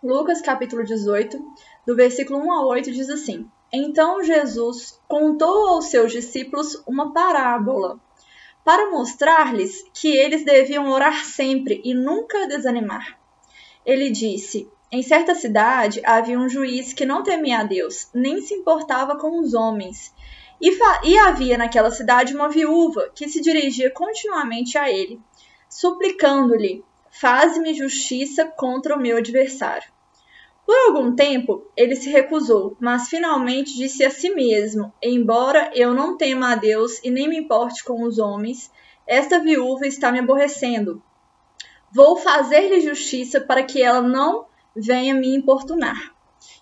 Lucas capítulo 18, do versículo 1 a 8, diz assim: Então Jesus contou aos seus discípulos uma parábola, para mostrar-lhes que eles deviam orar sempre e nunca desanimar. Ele disse: Em certa cidade havia um juiz que não temia a Deus, nem se importava com os homens. E, e havia naquela cidade uma viúva que se dirigia continuamente a ele, suplicando-lhe: Faze-me justiça contra o meu adversário. Por algum tempo ele se recusou, mas finalmente disse a si mesmo: Embora eu não tema a Deus e nem me importe com os homens, esta viúva está me aborrecendo. Vou fazer-lhe justiça para que ela não venha me importunar.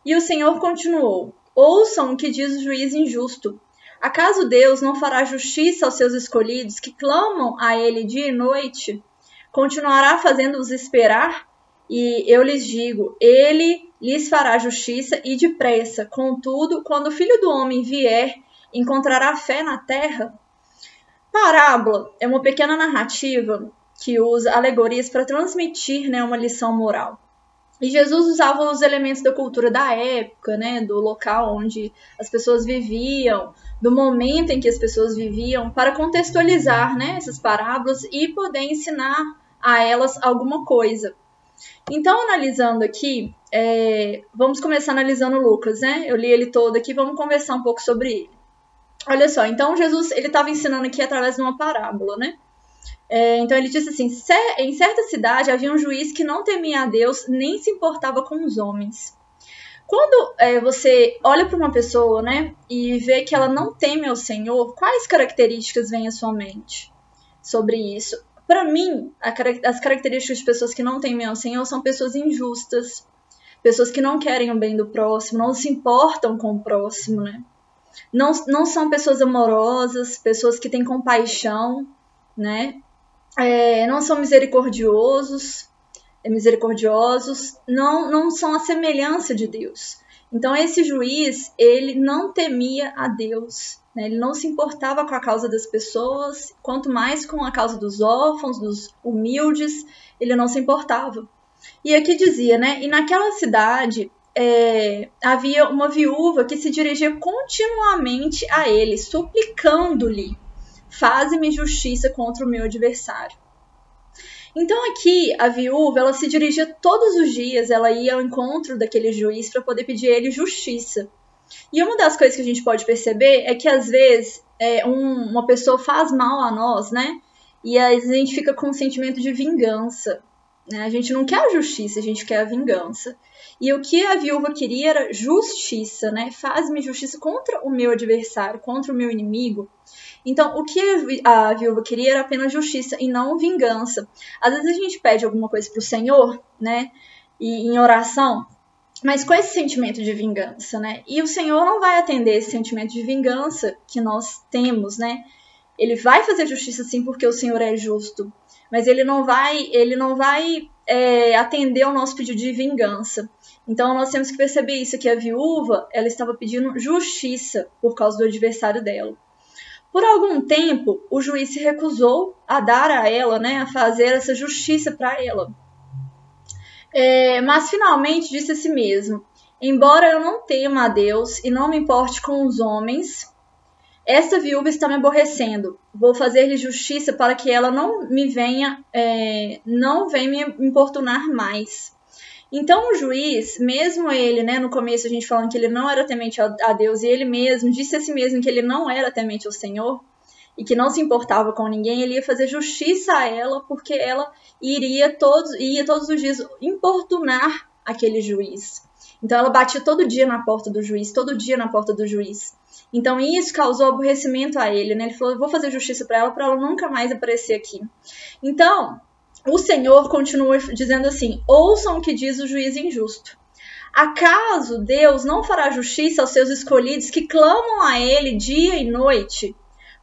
E o Senhor continuou: Ouçam o que diz o juiz injusto. Acaso Deus não fará justiça aos seus escolhidos que clamam a Ele dia e noite? Continuará fazendo-os esperar? E eu lhes digo: Ele lhes fará justiça e depressa. Contudo, quando o filho do homem vier, encontrará fé na terra? Parábola é uma pequena narrativa que usa alegorias para transmitir né, uma lição moral. E Jesus usava os elementos da cultura da época, né, do local onde as pessoas viviam, do momento em que as pessoas viviam, para contextualizar né, essas parábolas e poder ensinar a elas alguma coisa. Então, analisando aqui, é, vamos começar analisando Lucas, né? Eu li ele todo aqui, vamos conversar um pouco sobre ele. Olha só, então Jesus ele estava ensinando aqui através de uma parábola, né? É, então ele disse assim: em certa cidade havia um juiz que não temia a Deus nem se importava com os homens. Quando é, você olha para uma pessoa, né, e vê que ela não teme ao Senhor, quais características vêm à sua mente sobre isso? Para mim, a, as características de pessoas que não temem ao Senhor são pessoas injustas, pessoas que não querem o bem do próximo, não se importam com o próximo, né? Não, não são pessoas amorosas, pessoas que têm compaixão, né? É, não são misericordiosos, é, misericordiosos, não, não são a semelhança de Deus. Então esse juiz, ele não temia a Deus, né? Ele não se importava com a causa das pessoas, quanto mais com a causa dos órfãos, dos humildes, ele não se importava. E aqui dizia, né? E naquela cidade é, havia uma viúva que se dirigia continuamente a ele, suplicando-lhe: Faze-me justiça contra o meu adversário. Então aqui a viúva ela se dirigia todos os dias, ela ia ao encontro daquele juiz para poder pedir a ele justiça. E uma das coisas que a gente pode perceber é que às vezes é, um, uma pessoa faz mal a nós, né? E vezes a gente fica com um sentimento de vingança. Né? A gente não quer a justiça, a gente quer a vingança. E o que a viúva queria era justiça, né? Faz-me justiça contra o meu adversário, contra o meu inimigo. Então, o que a viúva queria era apenas justiça e não vingança. Às vezes a gente pede alguma coisa para o Senhor, né? E em oração, mas com esse sentimento de vingança, né? E o Senhor não vai atender esse sentimento de vingança que nós temos, né? Ele vai fazer justiça sim porque o Senhor é justo, mas ele não vai, ele não vai é, atender ao nosso pedido de vingança. Então nós temos que perceber isso que a viúva ela estava pedindo justiça por causa do adversário dela. Por algum tempo o juiz se recusou a dar a ela, né, a fazer essa justiça para ela. É, mas finalmente disse a si mesmo: Embora eu não tema a Deus e não me importe com os homens, esta viúva está me aborrecendo. Vou fazer-lhe justiça para que ela não me venha, é, não venha me importunar mais. Então o juiz, mesmo ele, né, no começo a gente falando que ele não era temente a Deus e ele mesmo disse a si mesmo que ele não era temente ao Senhor, e que não se importava com ninguém, ele ia fazer justiça a ela, porque ela iria todos, ia todos os dias importunar aquele juiz. Então ela batia todo dia na porta do juiz, todo dia na porta do juiz. Então isso causou aborrecimento a ele, né? Ele falou: "Vou fazer justiça para ela, para ela nunca mais aparecer aqui". Então, o Senhor continua dizendo assim: "Ouçam o que diz o juiz injusto. Acaso Deus não fará justiça aos seus escolhidos que clamam a ele dia e noite?"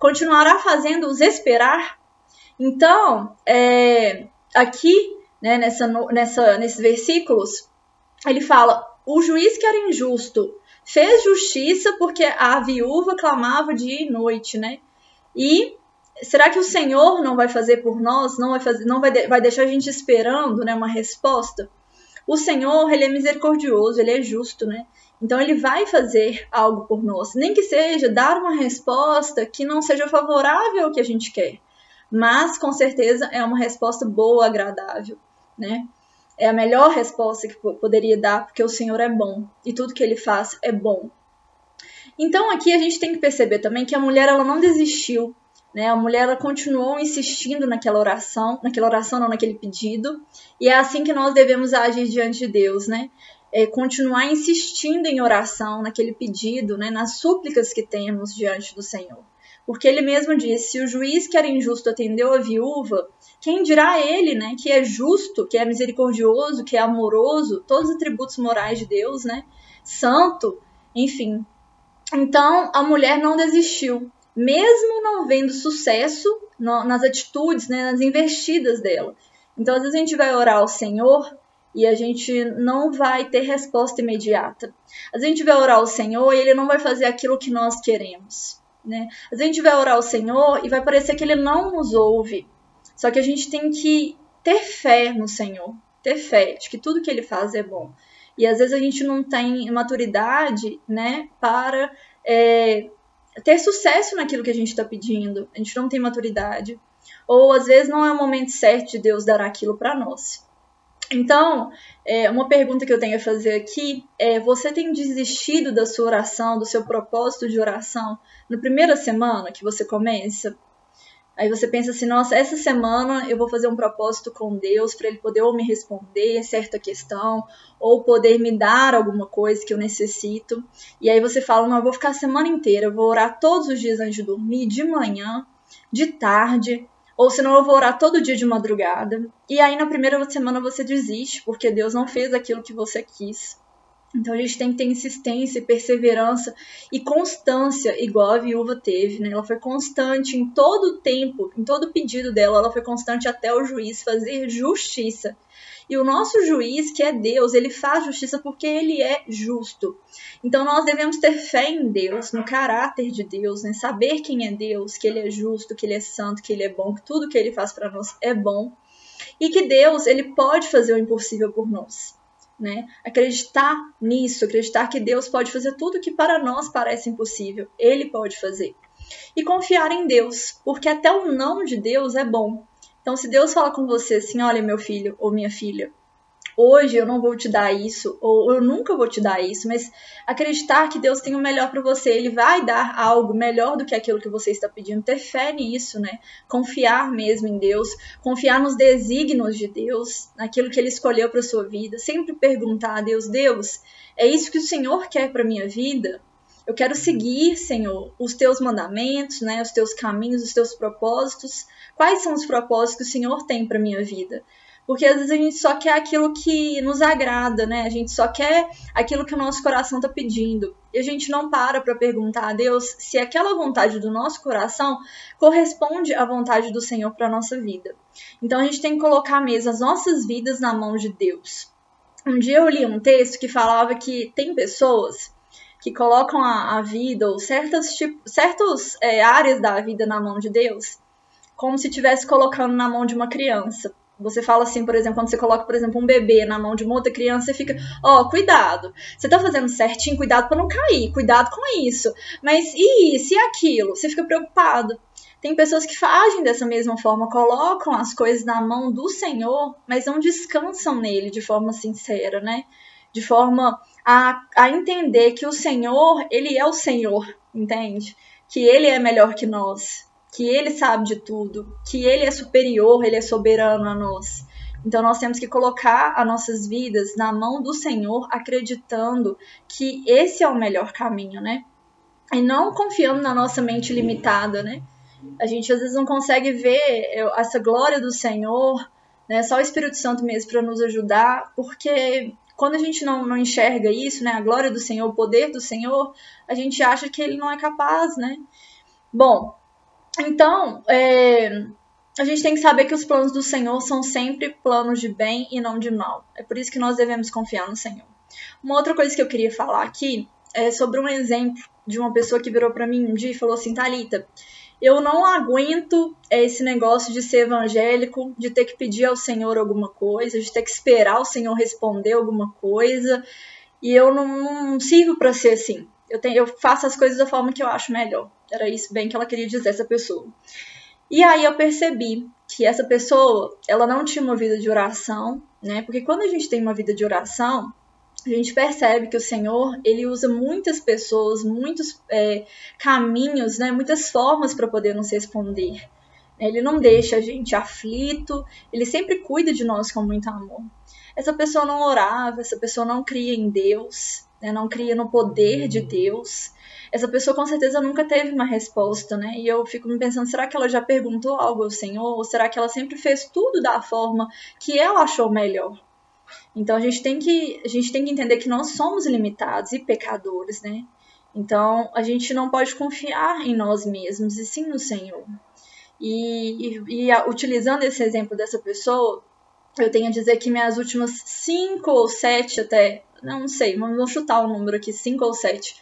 Continuará fazendo-os esperar. Então, é, aqui, né, nessa, nessa, nesses versículos, ele fala: o juiz que era injusto fez justiça porque a viúva clamava dia e noite, né? E será que o Senhor não vai fazer por nós? Não vai fazer, não vai, vai deixar a gente esperando, né, uma resposta? O Senhor, ele é misericordioso, ele é justo, né? Então ele vai fazer algo por nós, nem que seja dar uma resposta que não seja favorável ao que a gente quer, mas com certeza é uma resposta boa, agradável, né? É a melhor resposta que poderia dar, porque o Senhor é bom e tudo que ele faz é bom. Então aqui a gente tem que perceber também que a mulher ela não desistiu, né? A mulher ela continuou insistindo naquela oração, naquela oração não, naquele pedido, e é assim que nós devemos agir diante de Deus, né? É continuar insistindo em oração, naquele pedido, né? Nas súplicas que temos diante do Senhor. Porque ele mesmo disse: se o juiz que era injusto atendeu a viúva, quem dirá ele, né, que é justo, que é misericordioso, que é amoroso, todos os atributos morais de Deus, né, santo, enfim. Então a mulher não desistiu, mesmo não vendo sucesso no, nas atitudes, né, nas investidas dela. Então às vezes a gente vai orar ao Senhor e a gente não vai ter resposta imediata. Às vezes a gente vai orar ao Senhor e ele não vai fazer aquilo que nós queremos. Né? Às vezes a gente vai orar ao Senhor e vai parecer que ele não nos ouve. Só que a gente tem que ter fé no Senhor, ter fé de que tudo que ele faz é bom. E às vezes a gente não tem maturidade, né, para é, ter sucesso naquilo que a gente está pedindo. A gente não tem maturidade. Ou às vezes não é o momento certo de Deus dar aquilo para nós. Então, é, uma pergunta que eu tenho a fazer aqui é: você tem desistido da sua oração, do seu propósito de oração, na primeira semana que você começa? Aí você pensa assim, nossa, essa semana eu vou fazer um propósito com Deus para ele poder ou me responder certa questão, ou poder me dar alguma coisa que eu necessito. E aí você fala, não, eu vou ficar a semana inteira, eu vou orar todos os dias antes de dormir, de manhã, de tarde, ou senão eu vou orar todo dia de madrugada. E aí na primeira semana você desiste, porque Deus não fez aquilo que você quis. Então a gente tem que ter insistência, perseverança e constância, igual a viúva teve, né? Ela foi constante em todo o tempo, em todo o pedido dela, ela foi constante até o juiz fazer justiça. E o nosso juiz, que é Deus, ele faz justiça porque ele é justo. Então nós devemos ter fé em Deus, no caráter de Deus, né? saber quem é Deus, que ele é justo, que ele é santo, que ele é bom, que tudo que ele faz para nós é bom. E que Deus, ele pode fazer o impossível por nós né? Acreditar nisso, acreditar que Deus pode fazer tudo que para nós parece impossível, Ele pode fazer. E confiar em Deus, porque até o não de Deus é bom. Então, se Deus fala com você assim, olha, meu filho ou minha filha, hoje eu não vou te dar isso, ou eu nunca vou te dar isso, mas acreditar que Deus tem o melhor para você, Ele vai dar algo melhor do que aquilo que você está pedindo, ter fé nisso, né? Confiar mesmo em Deus, confiar nos desígnios de Deus, naquilo que Ele escolheu para sua vida, sempre perguntar a Deus, Deus, é isso que o Senhor quer para minha vida? Eu quero seguir, Senhor, os teus mandamentos, né, os teus caminhos, os teus propósitos. Quais são os propósitos que o Senhor tem para minha vida? Porque às vezes a gente só quer aquilo que nos agrada, né? A gente só quer aquilo que o nosso coração está pedindo. E a gente não para para perguntar a Deus se aquela vontade do nosso coração corresponde à vontade do Senhor para nossa vida. Então a gente tem que colocar mesmo as nossas vidas na mão de Deus. Um dia eu li um texto que falava que tem pessoas que colocam a, a vida ou certas, tipo, certas é, áreas da vida na mão de Deus, como se estivesse colocando na mão de uma criança. Você fala assim, por exemplo, quando você coloca, por exemplo, um bebê na mão de uma outra criança, você fica, ó, oh, cuidado. Você tá fazendo certinho, cuidado para não cair, cuidado com isso. Mas e isso e aquilo? Você fica preocupado. Tem pessoas que agem dessa mesma forma, colocam as coisas na mão do Senhor, mas não descansam nele de forma sincera, né? De forma a, a entender que o Senhor, ele é o Senhor, entende? Que ele é melhor que nós, que ele sabe de tudo, que ele é superior, ele é soberano a nós. Então nós temos que colocar as nossas vidas na mão do Senhor, acreditando que esse é o melhor caminho, né? E não confiando na nossa mente limitada, né? A gente às vezes não consegue ver essa glória do Senhor, né? Só o Espírito Santo mesmo para nos ajudar, porque quando a gente não, não enxerga isso, né? A glória do Senhor, o poder do Senhor, a gente acha que ele não é capaz, né? Bom, então, é, a gente tem que saber que os planos do Senhor são sempre planos de bem e não de mal. É por isso que nós devemos confiar no Senhor. Uma outra coisa que eu queria falar aqui é sobre um exemplo de uma pessoa que virou para mim um dia e falou assim: Talita, eu não aguento esse negócio de ser evangélico, de ter que pedir ao Senhor alguma coisa, de ter que esperar o Senhor responder alguma coisa, e eu não, não sirvo para ser assim. Eu, tenho, eu faço as coisas da forma que eu acho melhor. Era isso bem que ela queria dizer, essa pessoa. E aí eu percebi que essa pessoa, ela não tinha uma vida de oração, né? Porque quando a gente tem uma vida de oração, a gente percebe que o Senhor ele usa muitas pessoas, muitos é, caminhos, né, muitas formas para poder nos responder. Ele não deixa a gente aflito, ele sempre cuida de nós com muito amor. Essa pessoa não orava, essa pessoa não cria em Deus, né, não cria no poder de Deus. Essa pessoa com certeza nunca teve uma resposta, né? E eu fico me pensando, será que ela já perguntou algo ao Senhor? Ou será que ela sempre fez tudo da forma que ela achou melhor? Então a gente tem que a gente tem que entender que nós somos limitados e pecadores, né? Então a gente não pode confiar em nós mesmos e sim no Senhor. E, e, e utilizando esse exemplo dessa pessoa, eu tenho a dizer que minhas últimas cinco ou sete até, não sei, vamos chutar o número aqui, cinco ou sete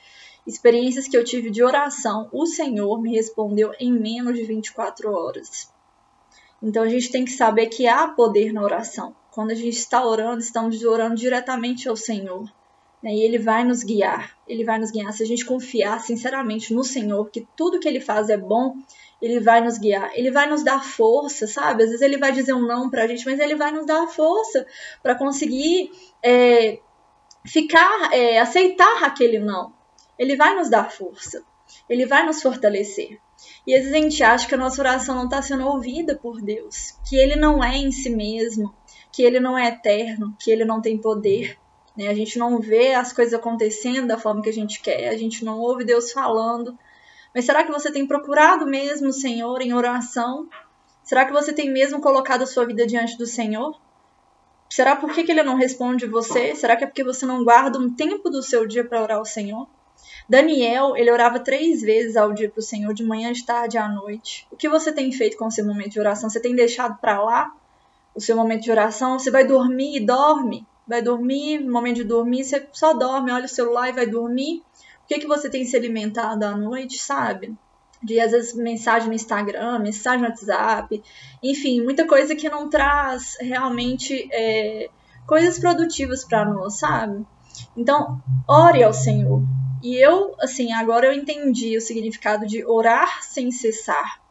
experiências que eu tive de oração, o Senhor me respondeu em menos de 24 horas. Então a gente tem que saber que há poder na oração. Quando a gente está orando, estamos orando diretamente ao Senhor. Né? E Ele vai nos guiar. Ele vai nos guiar. Se a gente confiar sinceramente no Senhor, que tudo que Ele faz é bom, Ele vai nos guiar. Ele vai nos dar força, sabe? Às vezes Ele vai dizer um não para a gente, mas Ele vai nos dar força para conseguir é, ficar, é, aceitar aquele não. Ele vai nos dar força. Ele vai nos fortalecer. E às vezes a gente acha que a nossa oração não está sendo ouvida por Deus, que Ele não é em si mesmo, que ele não é eterno, que ele não tem poder. Né? A gente não vê as coisas acontecendo da forma que a gente quer, a gente não ouve Deus falando. Mas será que você tem procurado mesmo o Senhor em oração? Será que você tem mesmo colocado a sua vida diante do Senhor? Será por que, que ele não responde você? Será que é porque você não guarda um tempo do seu dia para orar ao Senhor? Daniel, ele orava três vezes ao dia para o Senhor, de manhã, de tarde e à noite. O que você tem feito com o seu momento de oração? Você tem deixado para lá? o seu momento de oração, você vai dormir e dorme. Vai dormir, no momento de dormir, você só dorme, olha o celular e vai dormir. O que, que você tem se alimentado à noite, sabe? De às vezes mensagem no Instagram, mensagem no WhatsApp, enfim, muita coisa que não traz realmente é, coisas produtivas para nós, sabe? Então, ore ao Senhor. E eu, assim, agora eu entendi o significado de orar sem cessar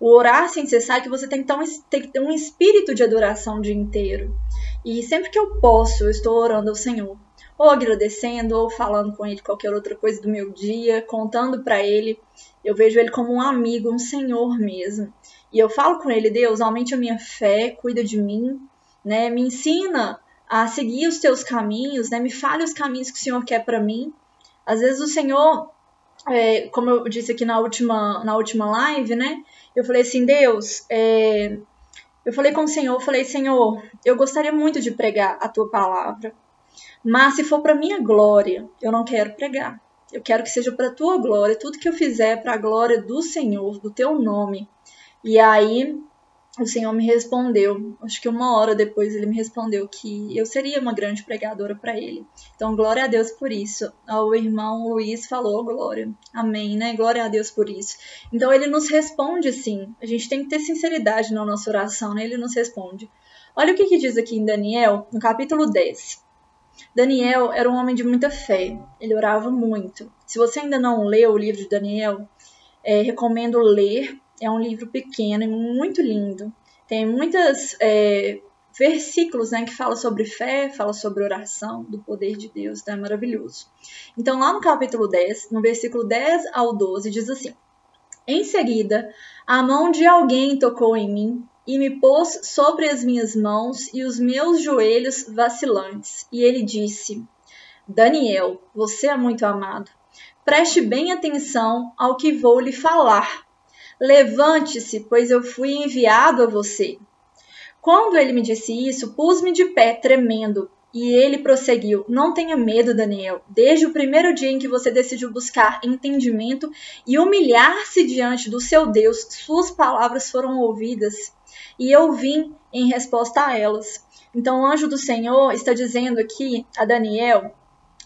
o orar sem cessar é que você tem que, ter um, ter um espírito de adoração o dia inteiro. E sempre que eu posso, eu estou orando ao Senhor. Ou agradecendo, ou falando com Ele qualquer outra coisa do meu dia, contando para Ele. Eu vejo Ele como um amigo, um Senhor mesmo. E eu falo com Ele, Deus, aumente a minha fé, cuida de mim, né? Me ensina a seguir os teus caminhos, né? Me fale os caminhos que o Senhor quer para mim. Às vezes o Senhor, é, como eu disse aqui na última, na última live, né? eu falei assim, Deus, é... eu falei com o Senhor, eu falei, Senhor, eu gostaria muito de pregar a tua palavra, mas se for para minha glória, eu não quero pregar. Eu quero que seja para tua glória, tudo que eu fizer para a glória do Senhor, do teu nome. E aí o Senhor me respondeu, acho que uma hora depois ele me respondeu que eu seria uma grande pregadora para ele. Então, glória a Deus por isso. O irmão Luiz falou, glória. Amém, né? Glória a Deus por isso. Então, ele nos responde sim. A gente tem que ter sinceridade na nossa oração, né? Ele nos responde. Olha o que, que diz aqui em Daniel, no capítulo 10. Daniel era um homem de muita fé, ele orava muito. Se você ainda não leu o livro de Daniel, é, recomendo ler é um livro pequeno e muito lindo. Tem muitos é, versículos né, que fala sobre fé, fala sobre oração, do poder de Deus, então é maravilhoso. Então, lá no capítulo 10, no versículo 10 ao 12, diz assim: Em seguida, a mão de alguém tocou em mim e me pôs sobre as minhas mãos e os meus joelhos vacilantes. E ele disse: Daniel, você é muito amado. Preste bem atenção ao que vou lhe falar Levante-se, pois eu fui enviado a você. Quando ele me disse isso, pus-me de pé, tremendo, e ele prosseguiu: Não tenha medo, Daniel. Desde o primeiro dia em que você decidiu buscar entendimento e humilhar-se diante do seu Deus, suas palavras foram ouvidas, e eu vim em resposta a elas. Então, o anjo do Senhor está dizendo aqui a Daniel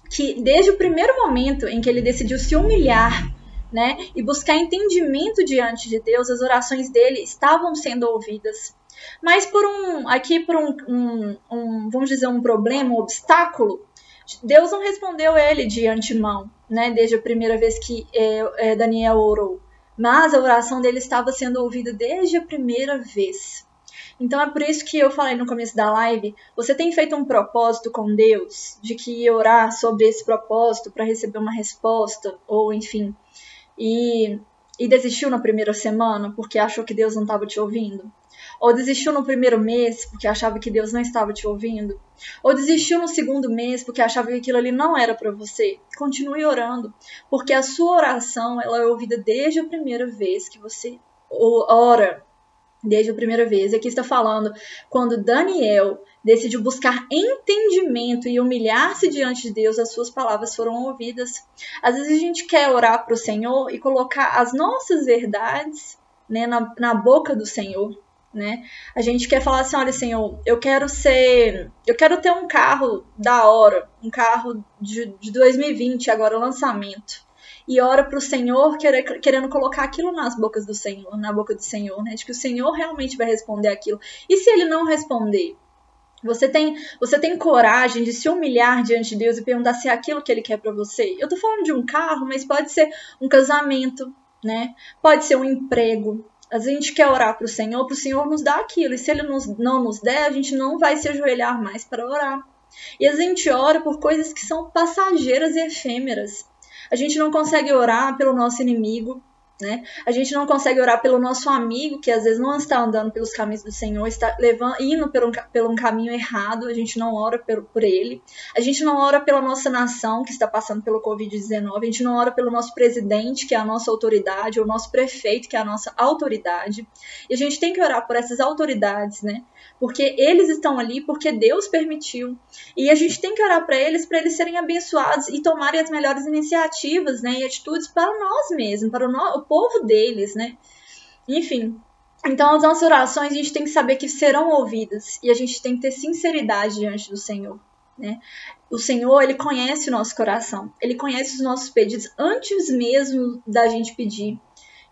que desde o primeiro momento em que ele decidiu se humilhar né, e buscar entendimento diante de Deus, as orações dele estavam sendo ouvidas. Mas por um, aqui por um, um, um vamos dizer, um problema, um obstáculo, Deus não respondeu ele de antemão, né, desde a primeira vez que é, é, Daniel orou. Mas a oração dele estava sendo ouvida desde a primeira vez. Então é por isso que eu falei no começo da live, você tem feito um propósito com Deus de que orar sobre esse propósito para receber uma resposta ou enfim, e e desistiu na primeira semana porque achou que Deus não estava te ouvindo? Ou desistiu no primeiro mês porque achava que Deus não estava te ouvindo? Ou desistiu no segundo mês porque achava que aquilo ali não era para você? Continue orando, porque a sua oração ela é ouvida desde a primeira vez que você ora desde a primeira vez. Aqui está falando quando Daniel decidiu buscar entendimento e humilhar-se diante de Deus, as suas palavras foram ouvidas. Às vezes a gente quer orar para o Senhor e colocar as nossas verdades né, na, na boca do Senhor. Né? A gente quer falar assim, olha, Senhor, eu quero ser, eu quero ter um carro da hora, um carro de, de 2020 agora lançamento e ora para o Senhor querendo colocar aquilo nas bocas do Senhor, na boca do Senhor, né? De que o Senhor realmente vai responder aquilo. E se ele não responder? Você tem, você tem coragem de se humilhar diante de Deus e perguntar se é aquilo que ele quer para você? Eu tô falando de um carro, mas pode ser um casamento, né? Pode ser um emprego. A gente quer orar para o Senhor, para o Senhor nos dar aquilo. E se ele nos, não nos der, a gente não vai se ajoelhar mais para orar. E a gente ora por coisas que são passageiras e efêmeras. A gente não consegue orar pelo nosso inimigo, né? A gente não consegue orar pelo nosso amigo, que às vezes não está andando pelos caminhos do Senhor, está levando, indo por um, por um caminho errado, a gente não ora por, por ele. A gente não ora pela nossa nação, que está passando pelo Covid-19, a gente não ora pelo nosso presidente, que é a nossa autoridade, ou o nosso prefeito, que é a nossa autoridade. E a gente tem que orar por essas autoridades, né? Porque eles estão ali porque Deus permitiu. E a gente tem que orar para eles, para eles serem abençoados e tomarem as melhores iniciativas, né? E atitudes para nós mesmos, para o, no, o povo deles, né? Enfim. Então, as nossas orações a gente tem que saber que serão ouvidas e a gente tem que ter sinceridade diante do Senhor. Né? O Senhor, ele conhece o nosso coração, ele conhece os nossos pedidos antes mesmo da gente pedir.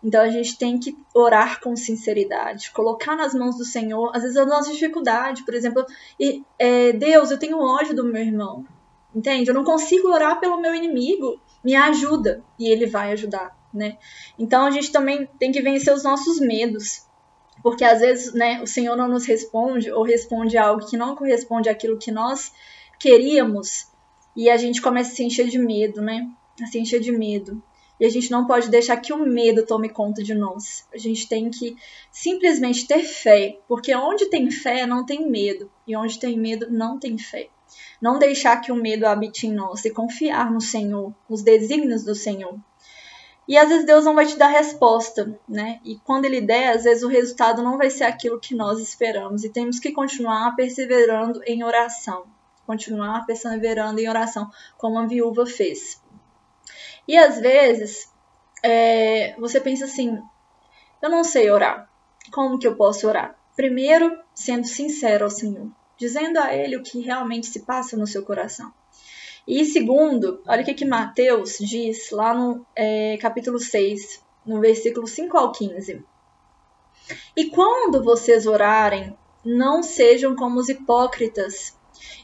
Então a gente tem que orar com sinceridade, colocar nas mãos do Senhor, às vezes a nossa dificuldade, por exemplo, e, é, Deus, eu tenho ódio do meu irmão, entende? Eu não consigo orar pelo meu inimigo, me ajuda e Ele vai ajudar né? Então a gente também tem que vencer os nossos medos, porque às vezes, né, o Senhor não nos responde ou responde algo que não corresponde àquilo que nós queríamos e a gente começa a se encher de medo, né? A se encher de medo. E a gente não pode deixar que o medo tome conta de nós. A gente tem que simplesmente ter fé, porque onde tem fé não tem medo, e onde tem medo não tem fé. Não deixar que o medo habite em nós e confiar no Senhor, nos desígnios do Senhor. E às vezes Deus não vai te dar resposta, né? E quando ele der, às vezes o resultado não vai ser aquilo que nós esperamos. E temos que continuar perseverando em oração. Continuar perseverando em oração, como a viúva fez. E às vezes é, você pensa assim: eu não sei orar. Como que eu posso orar? Primeiro, sendo sincero ao Senhor, dizendo a Ele o que realmente se passa no seu coração. E segundo, olha o que, que Mateus diz lá no é, capítulo 6, no versículo 5 ao 15. E quando vocês orarem, não sejam como os hipócritas.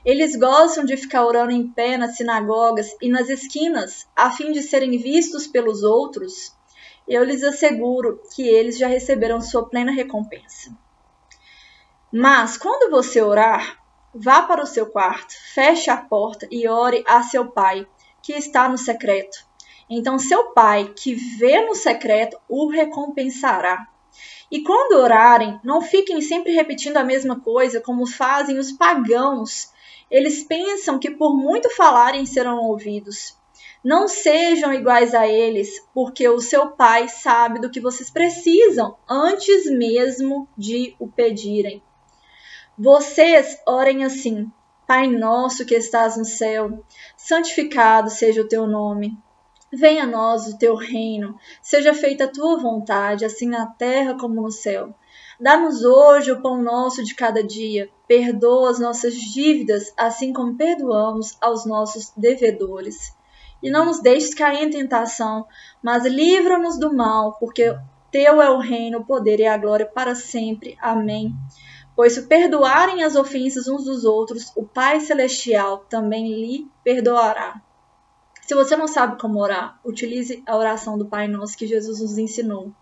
Eles gostam de ficar orando em pé nas sinagogas e nas esquinas, a fim de serem vistos pelos outros. Eu lhes asseguro que eles já receberam sua plena recompensa. Mas quando você orar, Vá para o seu quarto, feche a porta e ore a seu pai, que está no secreto. Então seu pai, que vê no secreto, o recompensará. E quando orarem, não fiquem sempre repetindo a mesma coisa, como fazem os pagãos. Eles pensam que por muito falarem serão ouvidos. Não sejam iguais a eles, porque o seu pai sabe do que vocês precisam antes mesmo de o pedirem. Vocês orem assim: Pai nosso que estás no céu, santificado seja o teu nome. Venha a nós o teu reino, seja feita a tua vontade, assim na terra como no céu. Dá-nos hoje o pão nosso de cada dia. Perdoa as nossas dívidas, assim como perdoamos aos nossos devedores. E não nos deixes cair em tentação, mas livra-nos do mal, porque teu é o reino, o poder e a glória para sempre. Amém. Pois se perdoarem as ofensas uns dos outros, o Pai Celestial também lhe perdoará. Se você não sabe como orar, utilize a oração do Pai Nosso que Jesus nos ensinou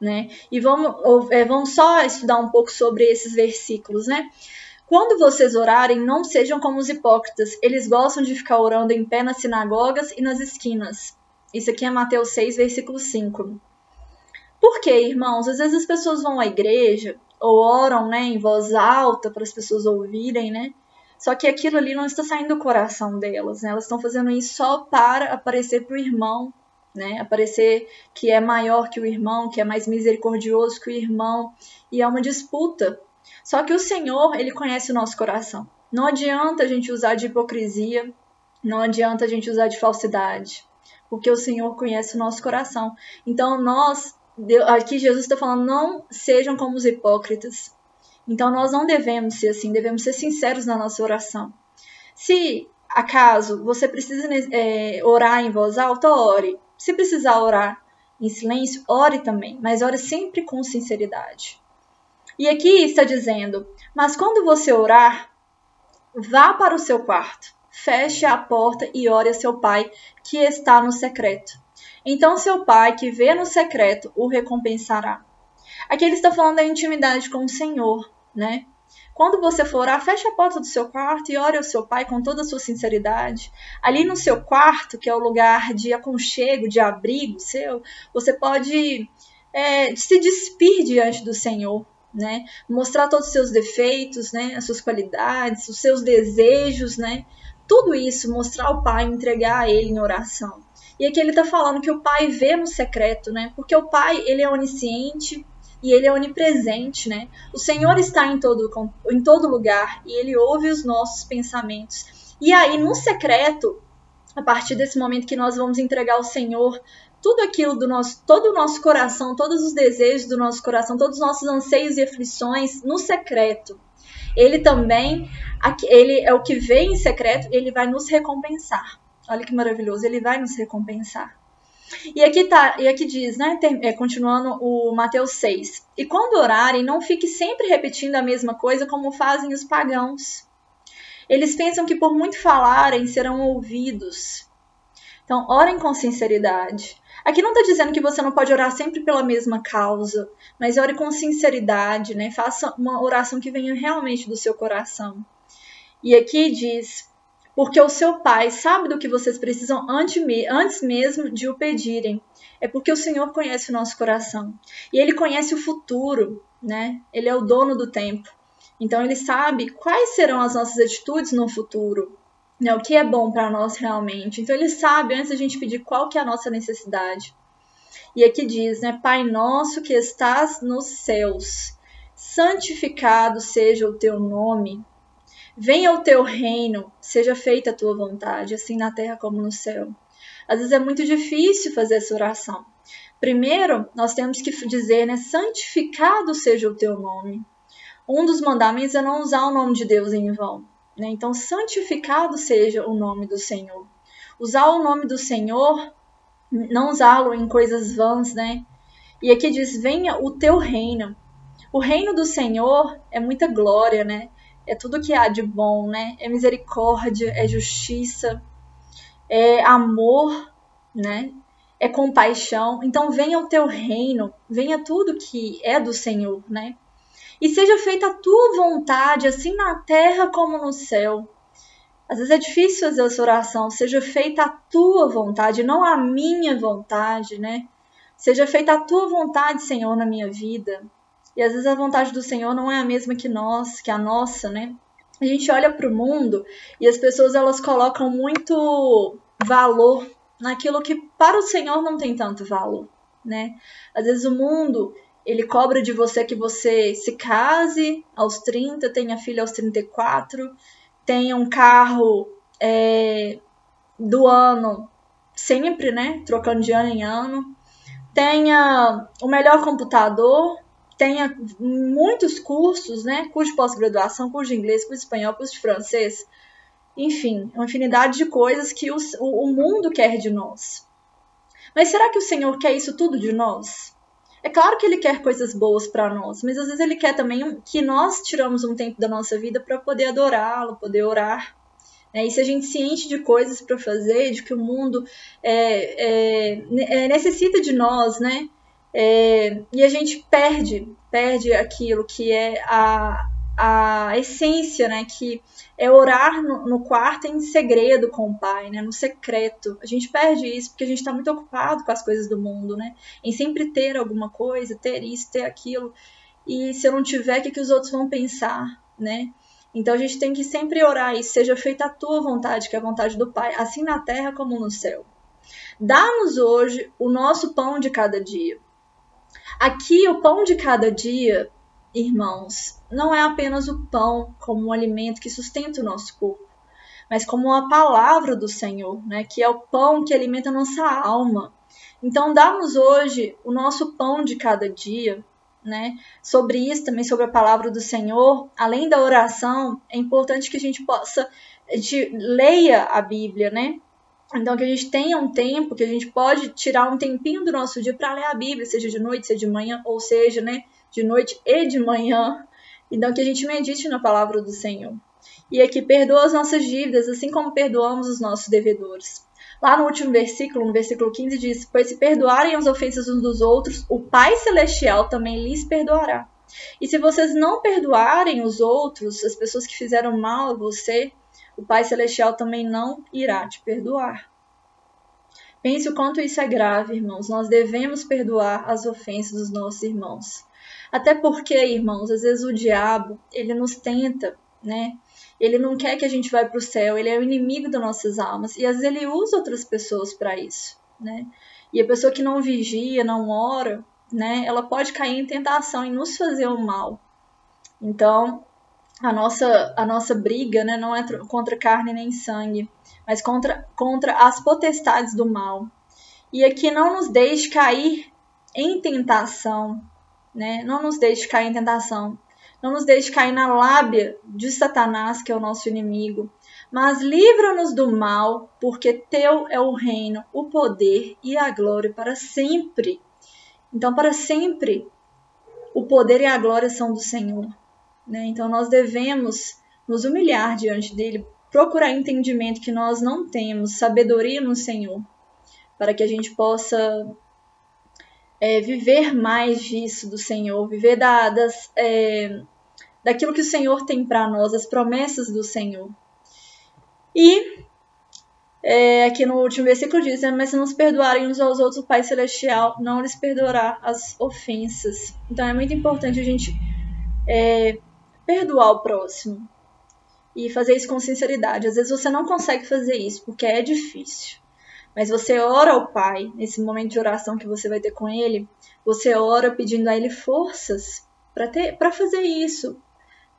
né? E vamos, é, vamos só estudar um pouco sobre esses versículos, né? Quando vocês orarem, não sejam como os hipócritas. Eles gostam de ficar orando em pé nas sinagogas e nas esquinas. Isso aqui é Mateus 6, versículo 5. Por quê, irmãos? Às vezes as pessoas vão à igreja ou oram né, em voz alta para as pessoas ouvirem, né? Só que aquilo ali não está saindo do coração delas, né? Elas estão fazendo isso só para aparecer para o irmão, né? Aparecer que é maior que o irmão, que é mais misericordioso que o irmão, e é uma disputa. Só que o Senhor, ele conhece o nosso coração. Não adianta a gente usar de hipocrisia, não adianta a gente usar de falsidade, porque o Senhor conhece o nosso coração. Então nós, aqui Jesus está falando, não sejam como os hipócritas. Então nós não devemos ser assim, devemos ser sinceros na nossa oração. Se acaso você precisa é, orar em voz alta, ore. Se precisar orar em silêncio, ore também, mas ore sempre com sinceridade. E aqui está dizendo: Mas quando você orar, vá para o seu quarto, feche a porta e ore a seu pai que está no secreto. Então seu pai que vê no secreto o recompensará. Aqui ele está falando da intimidade com o Senhor, né? Quando você for orar, feche a porta do seu quarto e ore ao seu pai com toda a sua sinceridade. Ali no seu quarto, que é o lugar de aconchego, de abrigo seu, você pode é, se despir diante do Senhor, né? Mostrar todos os seus defeitos, né? As suas qualidades, os seus desejos, né? Tudo isso, mostrar ao Pai, entregar a Ele em oração. E aqui ele está falando que o Pai vê no secreto, né? Porque o Pai, ele é onisciente, e ele é onipresente, né? O Senhor está em todo, em todo lugar e ele ouve os nossos pensamentos. E aí, no secreto, a partir desse momento que nós vamos entregar ao Senhor tudo aquilo do nosso, todo o nosso coração, todos os desejos do nosso coração, todos os nossos anseios e aflições no secreto. Ele também, ele é o que vem em secreto, ele vai nos recompensar. Olha que maravilhoso, ele vai nos recompensar. E aqui tá, e aqui diz, né, é, continuando o Mateus 6. E quando orarem, não fique sempre repetindo a mesma coisa como fazem os pagãos. Eles pensam que por muito falarem serão ouvidos. Então, orem com sinceridade. Aqui não está dizendo que você não pode orar sempre pela mesma causa, mas ore com sinceridade, né? Faça uma oração que venha realmente do seu coração. E aqui diz: porque o seu Pai sabe do que vocês precisam antes mesmo de o pedirem. É porque o Senhor conhece o nosso coração. E Ele conhece o futuro, né? Ele é o dono do tempo. Então Ele sabe quais serão as nossas atitudes no futuro, né? O que é bom para nós realmente. Então Ele sabe antes da gente pedir qual que é a nossa necessidade. E aqui diz, né? Pai nosso que estás nos céus, santificado seja o teu nome. Venha o teu reino, seja feita a tua vontade, assim na terra como no céu. Às vezes é muito difícil fazer essa oração. Primeiro, nós temos que dizer, né, santificado seja o teu nome. Um dos mandamentos é não usar o nome de Deus em vão. Né? Então, santificado seja o nome do Senhor. Usar o nome do Senhor, não usá-lo em coisas vãs, né? E aqui diz: venha o teu reino. O reino do Senhor é muita glória, né? É tudo que há de bom, né? É misericórdia, é justiça, é amor, né? É compaixão. Então venha o teu reino, venha tudo que é do Senhor, né? E seja feita a tua vontade, assim na terra como no céu. Às vezes é difícil fazer essa oração. Seja feita a tua vontade, não a minha vontade, né? Seja feita a tua vontade, Senhor, na minha vida. E às vezes a vontade do Senhor não é a mesma que nós, que a nossa, né? A gente olha para o mundo e as pessoas elas colocam muito valor naquilo que para o Senhor não tem tanto valor, né? Às vezes o mundo ele cobra de você que você se case aos 30, tenha filho aos 34, tenha um carro é, do ano sempre, né? Trocando de ano em ano, tenha o melhor computador, tenha muitos cursos, né? Curso de pós-graduação, curso de inglês, curso de espanhol, curso de francês. Enfim, uma infinidade de coisas que o, o mundo quer de nós. Mas será que o Senhor quer isso tudo de nós? É claro que ele quer coisas boas para nós, mas às vezes ele quer também que nós tiramos um tempo da nossa vida para poder adorá-lo, poder orar. Né? E se a gente se enche de coisas para fazer, de que o mundo é, é, é, necessita de nós, né? É, e a gente perde, perde aquilo que é a, a essência, né? Que é orar no, no, quarto em segredo com o Pai, né? No secreto. A gente perde isso porque a gente está muito ocupado com as coisas do mundo, né? Em sempre ter alguma coisa, ter isso, ter aquilo. E se eu não tiver, o que, que os outros vão pensar, né? Então a gente tem que sempre orar e seja feita a tua vontade, que é a vontade do Pai, assim na terra como no céu. Dá-nos hoje o nosso pão de cada dia. Aqui, o pão de cada dia, irmãos, não é apenas o pão como um alimento que sustenta o nosso corpo, mas como a palavra do Senhor, né, que é o pão que alimenta a nossa alma. Então, dá-nos hoje o nosso pão de cada dia, né? Sobre isso, também sobre a palavra do Senhor, além da oração, é importante que a gente possa, a gente leia a Bíblia, né? Então, que a gente tenha um tempo, que a gente pode tirar um tempinho do nosso dia para ler a Bíblia, seja de noite, seja de manhã, ou seja, né, de noite e de manhã. Então, que a gente medite na palavra do Senhor. E aqui, perdoa as nossas dívidas, assim como perdoamos os nossos devedores. Lá no último versículo, no versículo 15, diz: Pois se perdoarem as ofensas uns dos outros, o Pai Celestial também lhes perdoará. E se vocês não perdoarem os outros, as pessoas que fizeram mal a você, o Pai Celestial também não irá te perdoar. Pense o quanto isso é grave, irmãos. Nós devemos perdoar as ofensas dos nossos irmãos. Até porque, irmãos, às vezes o diabo, ele nos tenta, né? Ele não quer que a gente vá para o céu, ele é o inimigo das nossas almas. E às vezes ele usa outras pessoas para isso, né? E a pessoa que não vigia, não ora, né? Ela pode cair em tentação e nos fazer o mal. Então, a nossa, a nossa briga né, não é contra carne nem sangue, mas contra, contra as potestades do mal. E aqui não nos deixe cair em tentação, né? Não nos deixe cair em tentação, não nos deixe cair na lábia de Satanás, que é o nosso inimigo, mas livra-nos do mal, porque teu é o reino, o poder e a glória para sempre. Então, para sempre, o poder e a glória são do Senhor. Né? Então, nós devemos nos humilhar diante dele, procurar entendimento que nós não temos, sabedoria no Senhor, para que a gente possa é, viver mais disso do Senhor, viver da, das, é, daquilo que o Senhor tem para nós, as promessas do Senhor. E é, aqui no último versículo diz: né, Mas se nos perdoarem uns aos outros, o Pai Celestial não lhes perdoará as ofensas. Então é muito importante a gente é, perdoar o próximo e fazer isso com sinceridade. Às vezes você não consegue fazer isso porque é difícil. Mas você ora ao Pai, nesse momento de oração que você vai ter com Ele, você ora pedindo a Ele forças para fazer isso,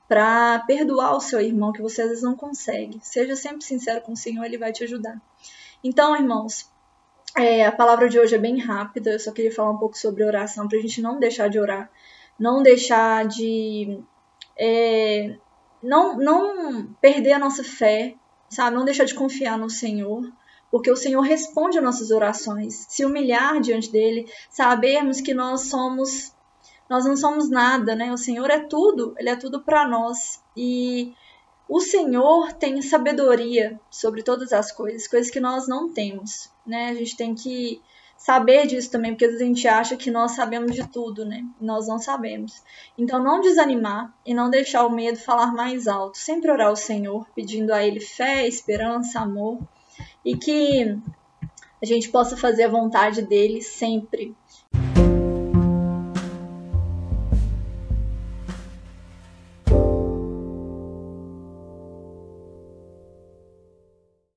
para perdoar o seu irmão que você às vezes não consegue. Seja sempre sincero com o Senhor, Ele vai te ajudar. Então, irmãos, é, a palavra de hoje é bem rápida, eu só queria falar um pouco sobre oração para a gente não deixar de orar, não deixar de. É, não, não perder a nossa fé, sabe? Não deixar de confiar no Senhor porque o Senhor responde às nossas orações. Se humilhar diante dele, sabermos que nós somos nós não somos nada, né? O Senhor é tudo, ele é tudo para nós. E o Senhor tem sabedoria sobre todas as coisas, coisas que nós não temos, né? A gente tem que saber disso também, porque às vezes a gente acha que nós sabemos de tudo, né? Nós não sabemos. Então, não desanimar e não deixar o medo falar mais alto. Sempre orar ao Senhor, pedindo a Ele fé, esperança, amor e que a gente possa fazer a vontade dele sempre.